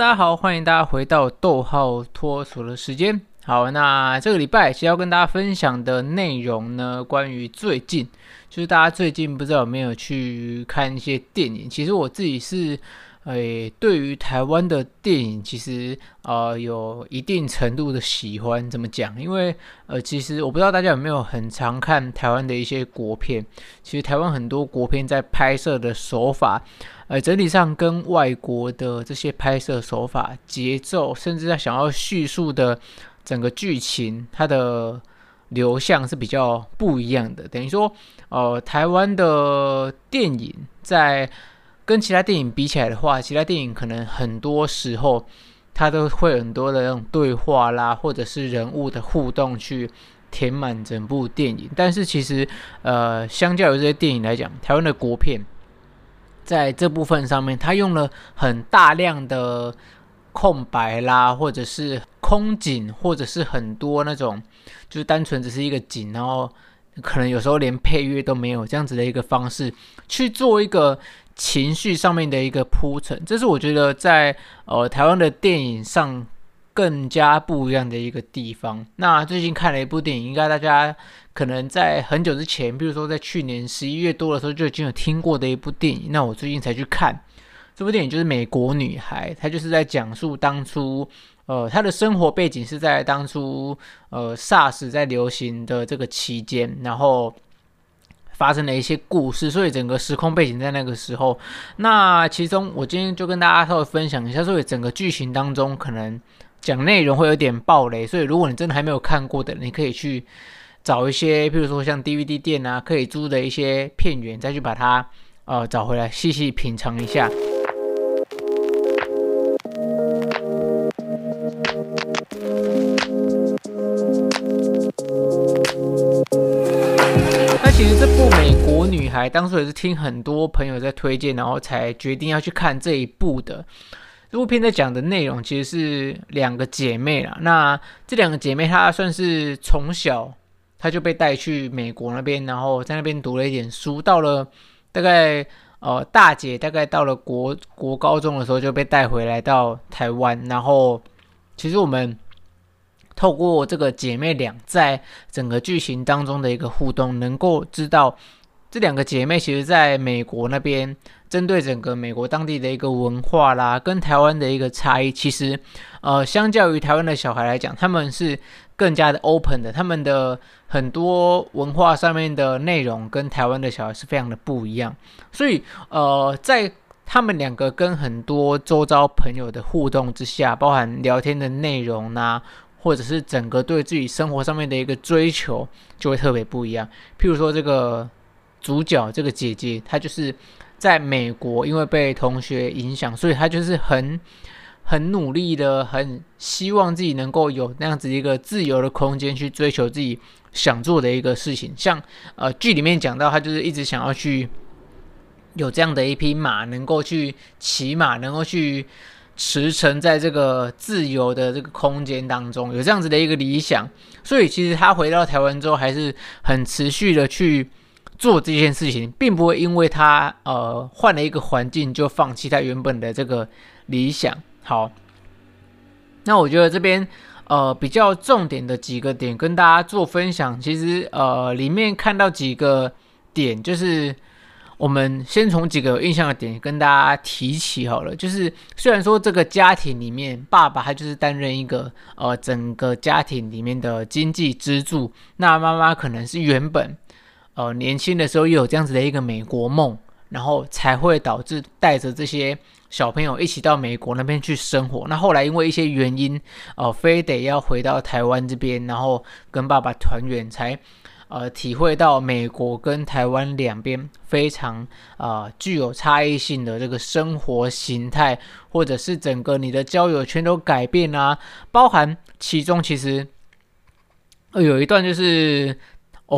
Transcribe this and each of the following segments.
大家好，欢迎大家回到逗号脱锁的时间。好，那这个礼拜其实要跟大家分享的内容呢，关于最近，就是大家最近不知道有没有去看一些电影。其实我自己是。诶，对于台湾的电影，其实呃有一定程度的喜欢。怎么讲？因为呃，其实我不知道大家有没有很常看台湾的一些国片。其实台湾很多国片在拍摄的手法，呃，整体上跟外国的这些拍摄手法、节奏，甚至在想要叙述的整个剧情，它的流向是比较不一样的。等于说，呃，台湾的电影在跟其他电影比起来的话，其他电影可能很多时候它都会很多的那种对话啦，或者是人物的互动去填满整部电影。但是其实，呃，相较于这些电影来讲，台湾的国片在这部分上面，它用了很大量的空白啦，或者是空景，或者是很多那种就是单纯只是一个景，然后可能有时候连配乐都没有这样子的一个方式去做一个。情绪上面的一个铺陈，这是我觉得在呃台湾的电影上更加不一样的一个地方。那最近看了一部电影，应该大家可能在很久之前，比如说在去年十一月多的时候就已经有听过的一部电影。那我最近才去看这部电影，就是《美国女孩》，她就是在讲述当初呃她的生活背景是在当初呃 SARS 在流行的这个期间，然后。发生了一些故事，所以整个时空背景在那个时候。那其中，我今天就跟大家稍微分享一下，所以整个剧情当中可能讲内容会有点暴雷，所以如果你真的还没有看过的，你可以去找一些，譬如说像 DVD 店啊，可以租的一些片源，再去把它呃找回来，细细品尝一下。》当初也是听很多朋友在推荐，然后才决定要去看这一部的。这部片在讲的内容其实是两个姐妹啦。那这两个姐妹她算是从小她就被带去美国那边，然后在那边读了一点书。到了大概呃大姐大概到了国国高中的时候就被带回来到台湾。然后其实我们。透过这个姐妹俩在整个剧情当中的一个互动，能够知道这两个姐妹其实在美国那边，针对整个美国当地的一个文化啦，跟台湾的一个差异，其实呃，相较于台湾的小孩来讲，他们是更加的 open 的，他们的很多文化上面的内容跟台湾的小孩是非常的不一样，所以呃，在他们两个跟很多周遭朋友的互动之下，包含聊天的内容呐。或者是整个对自己生活上面的一个追求，就会特别不一样。譬如说，这个主角这个姐姐，她就是在美国，因为被同学影响，所以她就是很很努力的，很希望自己能够有那样子一个自由的空间去追求自己想做的一个事情。像呃剧里面讲到，她就是一直想要去有这样的一匹马，能够去骑马，能够去。驰骋在这个自由的这个空间当中，有这样子的一个理想，所以其实他回到台湾之后，还是很持续的去做这件事情，并不会因为他呃换了一个环境就放弃他原本的这个理想。好，那我觉得这边呃比较重点的几个点跟大家做分享，其实呃里面看到几个点就是。我们先从几个有印象的点跟大家提起好了，就是虽然说这个家庭里面，爸爸他就是担任一个呃整个家庭里面的经济支柱，那妈妈可能是原本呃年轻的时候又有这样子的一个美国梦，然后才会导致带着这些小朋友一起到美国那边去生活。那后来因为一些原因，呃，非得要回到台湾这边，然后跟爸爸团圆才。呃，体会到美国跟台湾两边非常啊、呃、具有差异性的这个生活形态，或者是整个你的交友圈都改变啊，包含其中其实呃有一段就是，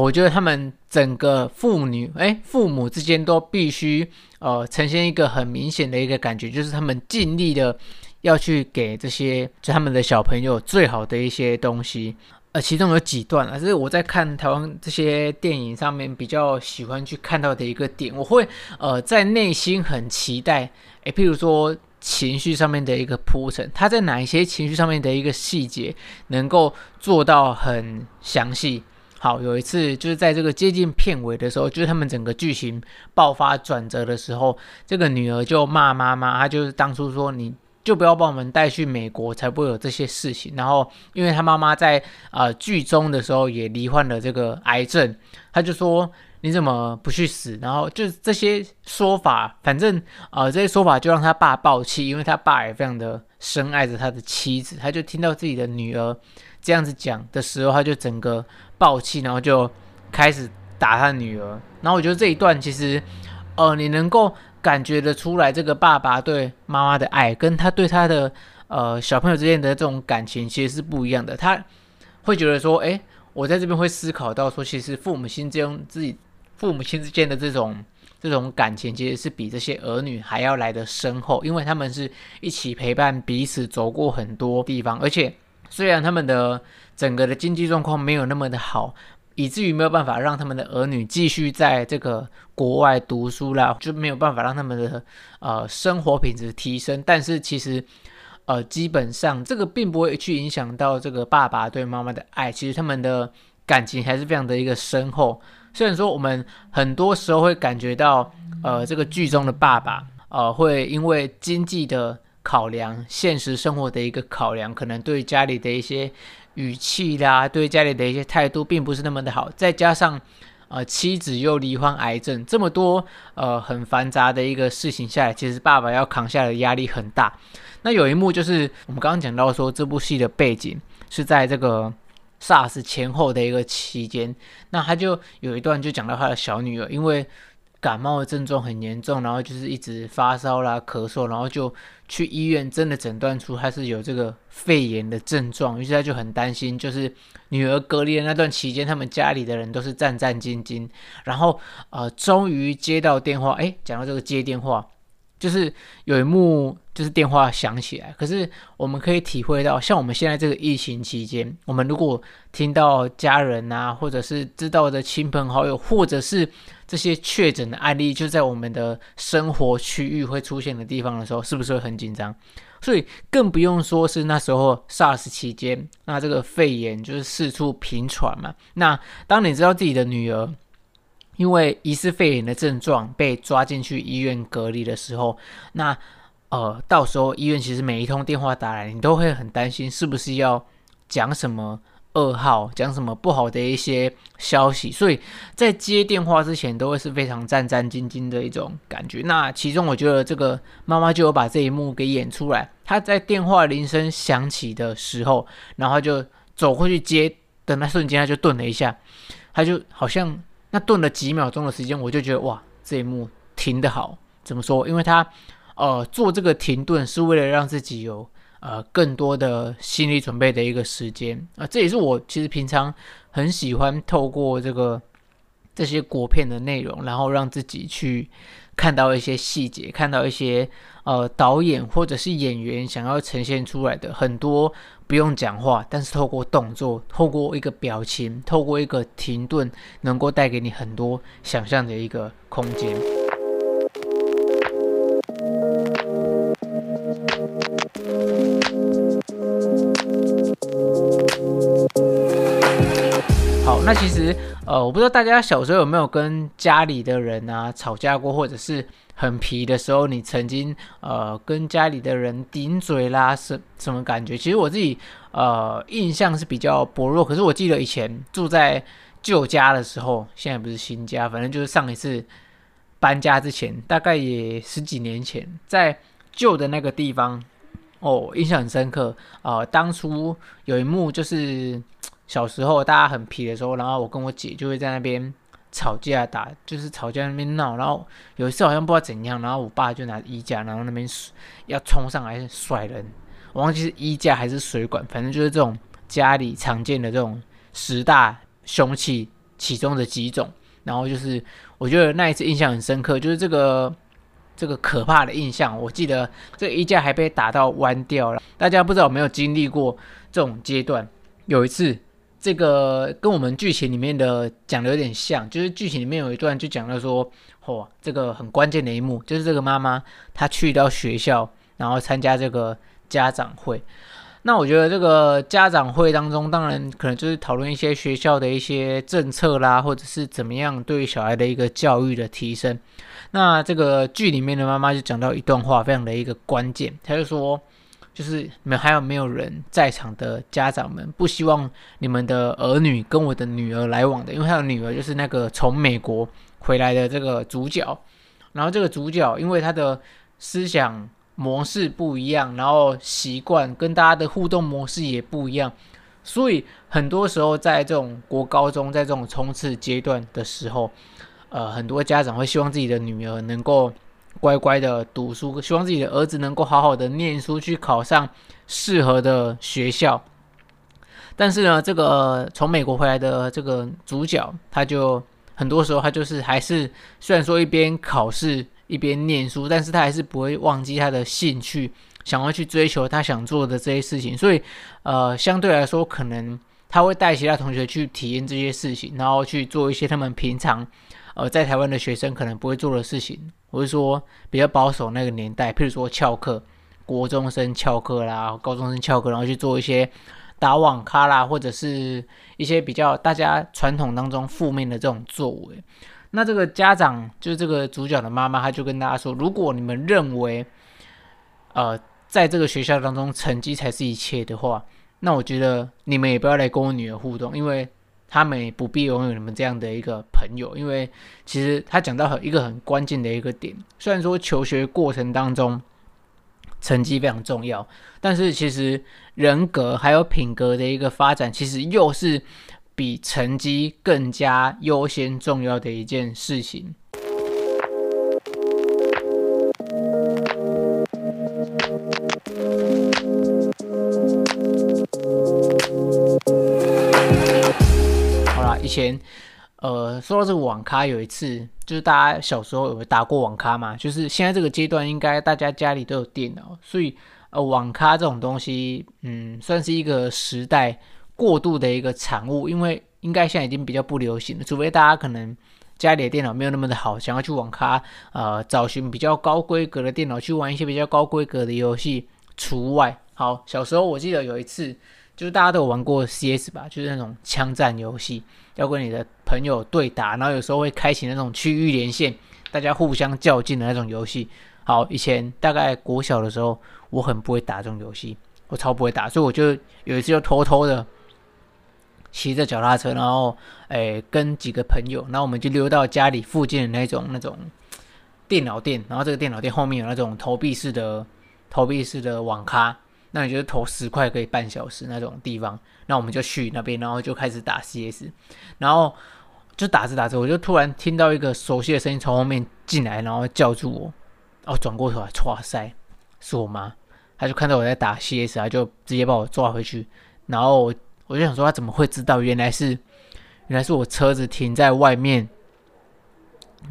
我觉得他们整个父女哎父母之间都必须呃呈现一个很明显的一个感觉，就是他们尽力的要去给这些就他们的小朋友最好的一些东西。呃，其中有几段啊，这是我在看台湾这些电影上面比较喜欢去看到的一个点。我会呃在内心很期待，诶，譬如说情绪上面的一个铺陈，他在哪一些情绪上面的一个细节能够做到很详细。好，有一次就是在这个接近片尾的时候，就是他们整个剧情爆发转折的时候，这个女儿就骂妈妈，她就是当初说你就不要把我们带去美国，才不会有这些事情。然后，因为她妈妈在呃剧中的时候也罹患了这个癌症，她就说。你怎么不去死？然后就这些说法，反正呃这些说法就让他爸爆气，因为他爸也非常的深爱着他的妻子，他就听到自己的女儿这样子讲的时候，他就整个爆气，然后就开始打他女儿。然后我觉得这一段其实，呃，你能够感觉得出来，这个爸爸对妈妈的爱，跟他对他的呃小朋友之间的这种感情其实是不一样的。他会觉得说，哎，我在这边会思考到说，其实父母亲之间自己。父母亲之间的这种这种感情，其实是比这些儿女还要来得深厚，因为他们是一起陪伴彼此走过很多地方，而且虽然他们的整个的经济状况没有那么的好，以至于没有办法让他们的儿女继续在这个国外读书啦，就没有办法让他们的呃生活品质提升，但是其实呃基本上这个并不会去影响到这个爸爸对妈妈的爱，其实他们的感情还是非常的一个深厚。虽然说我们很多时候会感觉到，呃，这个剧中的爸爸，呃，会因为经济的考量、现实生活的一个考量，可能对家里的一些语气啦，对家里的一些态度，并不是那么的好。再加上，呃，妻子又罹患癌症，这么多呃很繁杂的一个事情下来，其实爸爸要扛下的压力很大。那有一幕就是我们刚刚讲到说，这部戏的背景是在这个。SARS 前后的一个期间，那他就有一段就讲到他的小女儿，因为感冒的症状很严重，然后就是一直发烧啦、咳嗽，然后就去医院，真的诊断出他是有这个肺炎的症状，于是他就很担心，就是女儿隔离的那段期间，他们家里的人都是战战兢兢，然后呃，终于接到电话，诶，讲到这个接电话。就是有一幕，就是电话响起来。可是我们可以体会到，像我们现在这个疫情期间，我们如果听到家人啊，或者是知道的亲朋好友，或者是这些确诊的案例，就在我们的生活区域会出现的地方的时候，是不是会很紧张？所以更不用说是那时候 SARS 期间，那这个肺炎就是四处频传嘛。那当你知道自己的女儿，因为疑似肺炎的症状被抓进去医院隔离的时候，那呃，到时候医院其实每一通电话打来，你都会很担心是不是要讲什么噩耗，讲什么不好的一些消息，所以在接电话之前都会是非常战战兢兢的一种感觉。那其中我觉得这个妈妈就有把这一幕给演出来，她在电话铃声响起的时候，然后就走过去接的那瞬间，她就顿了一下，她就好像。那顿了几秒钟的时间，我就觉得哇，这一幕停得好。怎么说？因为她呃做这个停顿是为了让自己有呃更多的心理准备的一个时间啊、这也是我其实平常很喜欢透过这个这些国片的内容，然后让自己去看到一些细节，看到一些呃导演或者是演员想要呈现出来的很多。不用讲话，但是透过动作，透过一个表情，透过一个停顿，能够带给你很多想象的一个空间。那其实呃，我不知道大家小时候有没有跟家里的人啊吵架过，或者是。很皮的时候，你曾经呃跟家里的人顶嘴啦，什什么感觉？其实我自己呃印象是比较薄弱，可是我记得以前住在旧家的时候，现在不是新家，反正就是上一次搬家之前，大概也十几年前，在旧的那个地方哦，印象很深刻啊，呃。当初有一幕就是小时候大家很皮的时候，然后我跟我姐就会在那边。吵架打就是吵架那边闹，然后有一次好像不知道怎样，然后我爸就拿衣架，然后那边要冲上来甩人，我忘记是衣架还是水管，反正就是这种家里常见的这种十大凶器其中的几种。然后就是我觉得那一次印象很深刻，就是这个这个可怕的印象。我记得这个衣架还被打到弯掉了，大家不知道有没有经历过这种阶段？有一次。这个跟我们剧情里面的讲的有点像，就是剧情里面有一段就讲到说，嚯、哦，这个很关键的一幕，就是这个妈妈她去到学校，然后参加这个家长会。那我觉得这个家长会当中，当然可能就是讨论一些学校的一些政策啦，或者是怎么样对小孩的一个教育的提升。那这个剧里面的妈妈就讲到一段话，非常的一个关键，她就说，就是你们还有没有人在场的家长们不希望你们的儿女跟我的女儿来往的，因为他的女儿就是那个从美国回来的这个主角，然后这个主角因为他的思想。模式不一样，然后习惯跟大家的互动模式也不一样，所以很多时候在这种国高中，在这种冲刺阶段的时候，呃，很多家长会希望自己的女儿能够乖乖的读书，希望自己的儿子能够好好的念书，去考上适合的学校。但是呢，这个从美国回来的这个主角，他就很多时候他就是还是虽然说一边考试。一边念书，但是他还是不会忘记他的兴趣，想要去追求他想做的这些事情。所以，呃，相对来说，可能他会带其他同学去体验这些事情，然后去做一些他们平常，呃，在台湾的学生可能不会做的事情。我是说，比较保守那个年代，譬如说翘课，国中生翘课啦，高中生翘课，然后去做一些打网咖啦，或者是一些比较大家传统当中负面的这种作为。那这个家长就是这个主角的妈妈，她就跟大家说：如果你们认为，呃，在这个学校当中成绩才是一切的话，那我觉得你们也不要来跟我女儿互动，因为他们也不必拥有你们这样的一个朋友。因为其实他讲到很一个很关键的一个点，虽然说求学过程当中成绩非常重要，但是其实人格还有品格的一个发展，其实又是。比成绩更加优先重要的一件事情。前呃说到这个网咖，有一次就是大家小时候有打过网咖嘛，就是现在这个阶段应该大家家里都有电脑，所以呃网咖这种东西，嗯，算是一个时代。过渡的一个产物，因为应该现在已经比较不流行了，除非大家可能家里的电脑没有那么的好，想要去网咖，呃，找寻比较高规格的电脑去玩一些比较高规格的游戏除外。好，小时候我记得有一次，就是大家都有玩过 CS 吧，就是那种枪战游戏，要跟你的朋友对打，然后有时候会开启那种区域连线，大家互相较劲的那种游戏。好，以前大概国小的时候，我很不会打这种游戏，我超不会打，所以我就有一次就偷偷的。骑着脚踏车，然后，诶，跟几个朋友，然后我们就溜到家里附近的那种那种电脑店，然后这个电脑店后面有那种投币式的投币式的网咖，那你觉得投十块可以半小时那种地方，那我们就去那边，然后就开始打 CS，然后就打着打着，我就突然听到一个熟悉的声音从后面进来，然后叫住我，然后转过头来，哇塞，是我妈，她就看到我在打 CS，她就直接把我抓回去，然后。我就想说，她怎么会知道？原来是，原来是我车子停在外面，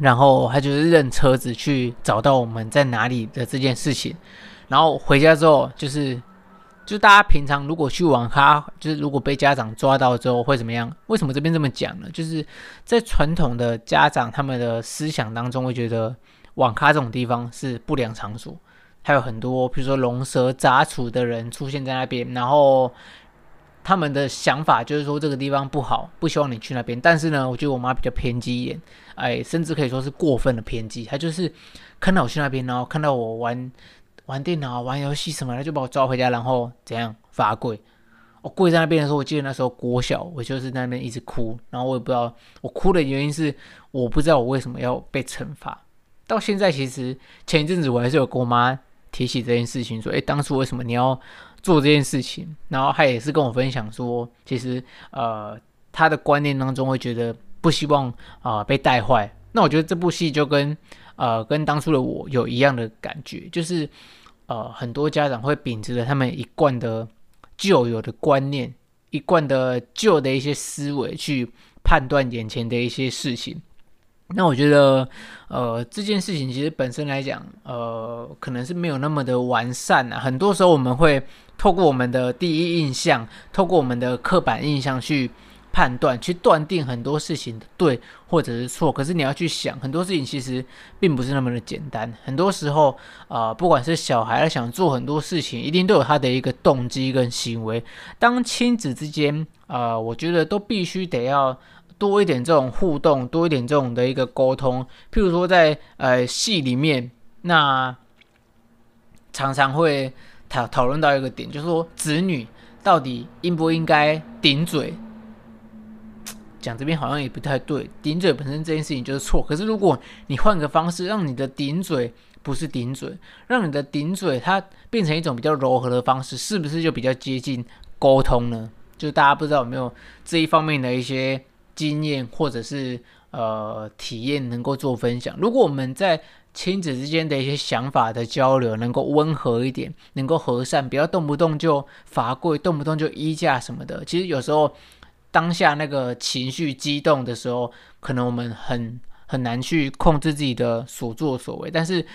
然后他就是认车子去找到我们在哪里的这件事情。然后回家之后，就是，就大家平常如果去网咖，就是如果被家长抓到之后会怎么样？为什么这边这么讲呢？就是在传统的家长他们的思想当中，会觉得网咖这种地方是不良场所，还有很多比如说龙蛇杂处的人出现在那边，然后。他们的想法就是说这个地方不好，不希望你去那边。但是呢，我觉得我妈比较偏激一点，哎，甚至可以说是过分的偏激。她就是看到我去那边，然后看到我玩玩电脑、玩游戏什么的，就把我抓回家，然后怎样罚跪。我跪在那边的时候，我记得那时候国小，我就是在那边一直哭，然后我也不知道我哭的原因是我不知道我为什么要被惩罚。到现在，其实前一阵子我还是有跟我妈提起这件事情，说，哎，当初为什么你要？做这件事情，然后他也是跟我分享说，其实呃他的观念当中会觉得不希望啊、被带坏。那我觉得这部戏就跟呃跟当初的我有一样的感觉，就是呃很多家长会秉持着他们一贯的旧有的观念，一贯的旧的一些思维去判断眼前的一些事情。那我觉得，呃，这件事情其实本身来讲，呃，可能是没有那么的完善啊。很多时候我们会透过我们的第一印象，透过我们的刻板印象去判断、去断定很多事情的对或者是错。可是你要去想，很多事情其实并不是那么的简单。很多时候，啊、不管是小孩想做很多事情，一定都有他的一个动机跟行为。当亲子之间，啊、我觉得都必须得要多一点这种互动，多一点这种的一个沟通。譬如说，在呃戏里面，那常常会讨讨论到一个点，就是说子女到底应不应该顶嘴。讲这边好像也不太对，顶嘴本身这件事情就是错。可是如果你换个方式，让你的顶嘴不是顶嘴，让你的顶嘴它变成一种比较柔和的方式，是不是就比较接近沟通呢？就大家不知道有没有这一方面的一些经验或者是呃体验能够做分享。如果我们在亲子之间的一些想法的交流能够温和一点，能够和善，不要动不动就罚跪，动不动就衣架什么的。其实有时候。当下那个情绪激动的时候，可能我们很很难去控制自己的所作所为。但是，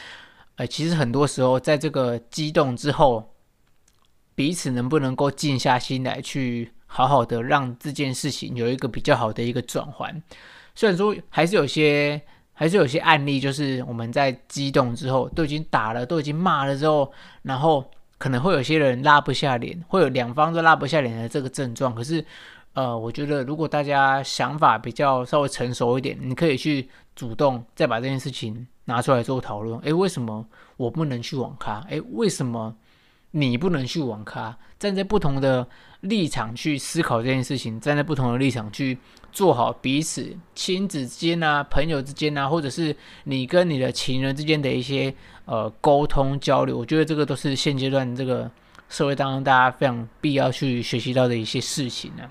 呃，其实很多时候，在这个激动之后，彼此能不能够静下心来，去好好的让这件事情有一个比较好的一个转换。虽然说还是有些，还是有些案例，就是我们在激动之后，都已经打了，都已经骂了之后，然后可能会有些人拉不下脸，会有两方都拉不下脸的这个症状。可是，呃，我觉得如果大家想法比较稍微成熟一点，你可以去主动再把这件事情拿出来做讨论。诶，为什么我不能去网咖？诶，为什么你不能去网咖？站在不同的立场去思考这件事情，站在不同的立场去做好彼此亲子之间啊、朋友之间啊，或者是你跟你的情人之间的一些呃沟通交流，我觉得这个都是现阶段这个社会当中大家非常必要去学习到的一些事情呢、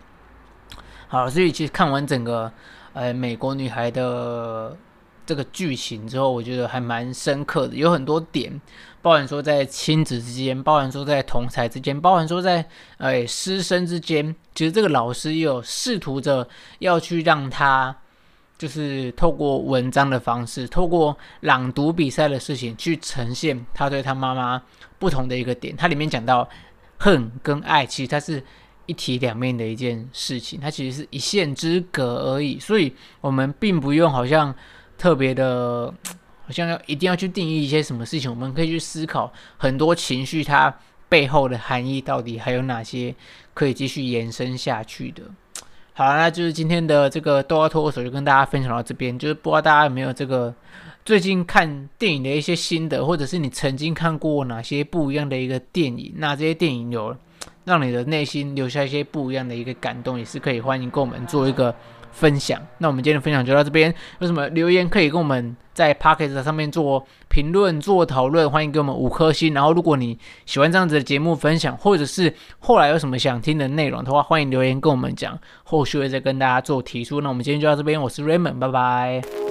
好，所以其实看完整个，呃，美国女孩的这个剧情之后，我觉得还蛮深刻的，有很多点，包含说在亲子之间，包含说在同才之间，包含说在，呃，师生之间，其实这个老师也有试图着要去让他，就是透过文章的方式，透过朗读比赛的事情，去呈现他对他妈妈不同的一个点。它里面讲到恨跟爱，其实它是。一体两面的一件事情，它其实是一线之隔而已，所以我们并不用好像特别的，好像要一定要去定义一些什么事情，我们可以去思考很多情绪它背后的含义到底还有哪些可以继续延伸下去的。好，那就是今天的这个豆芽脱口秀就跟大家分享到这边，就是不知道大家有没有这个最近看电影的一些心得，或者是你曾经看过哪些不一样的一个电影，那这些电影有。让你的内心留下一些不一样的一个感动，也是可以欢迎跟我们做一个分享。那我们今天的分享就到这边，有什么留言可以跟我们在 Pocket 上面做评论、做讨论，欢迎给我们五颗星。然后，如果你喜欢这样子的节目分享，或者是后来有什么想听的内容的话，欢迎留言跟我们讲，后续会再跟大家做提出。那我们今天就到这边，我是 Raymond，拜拜。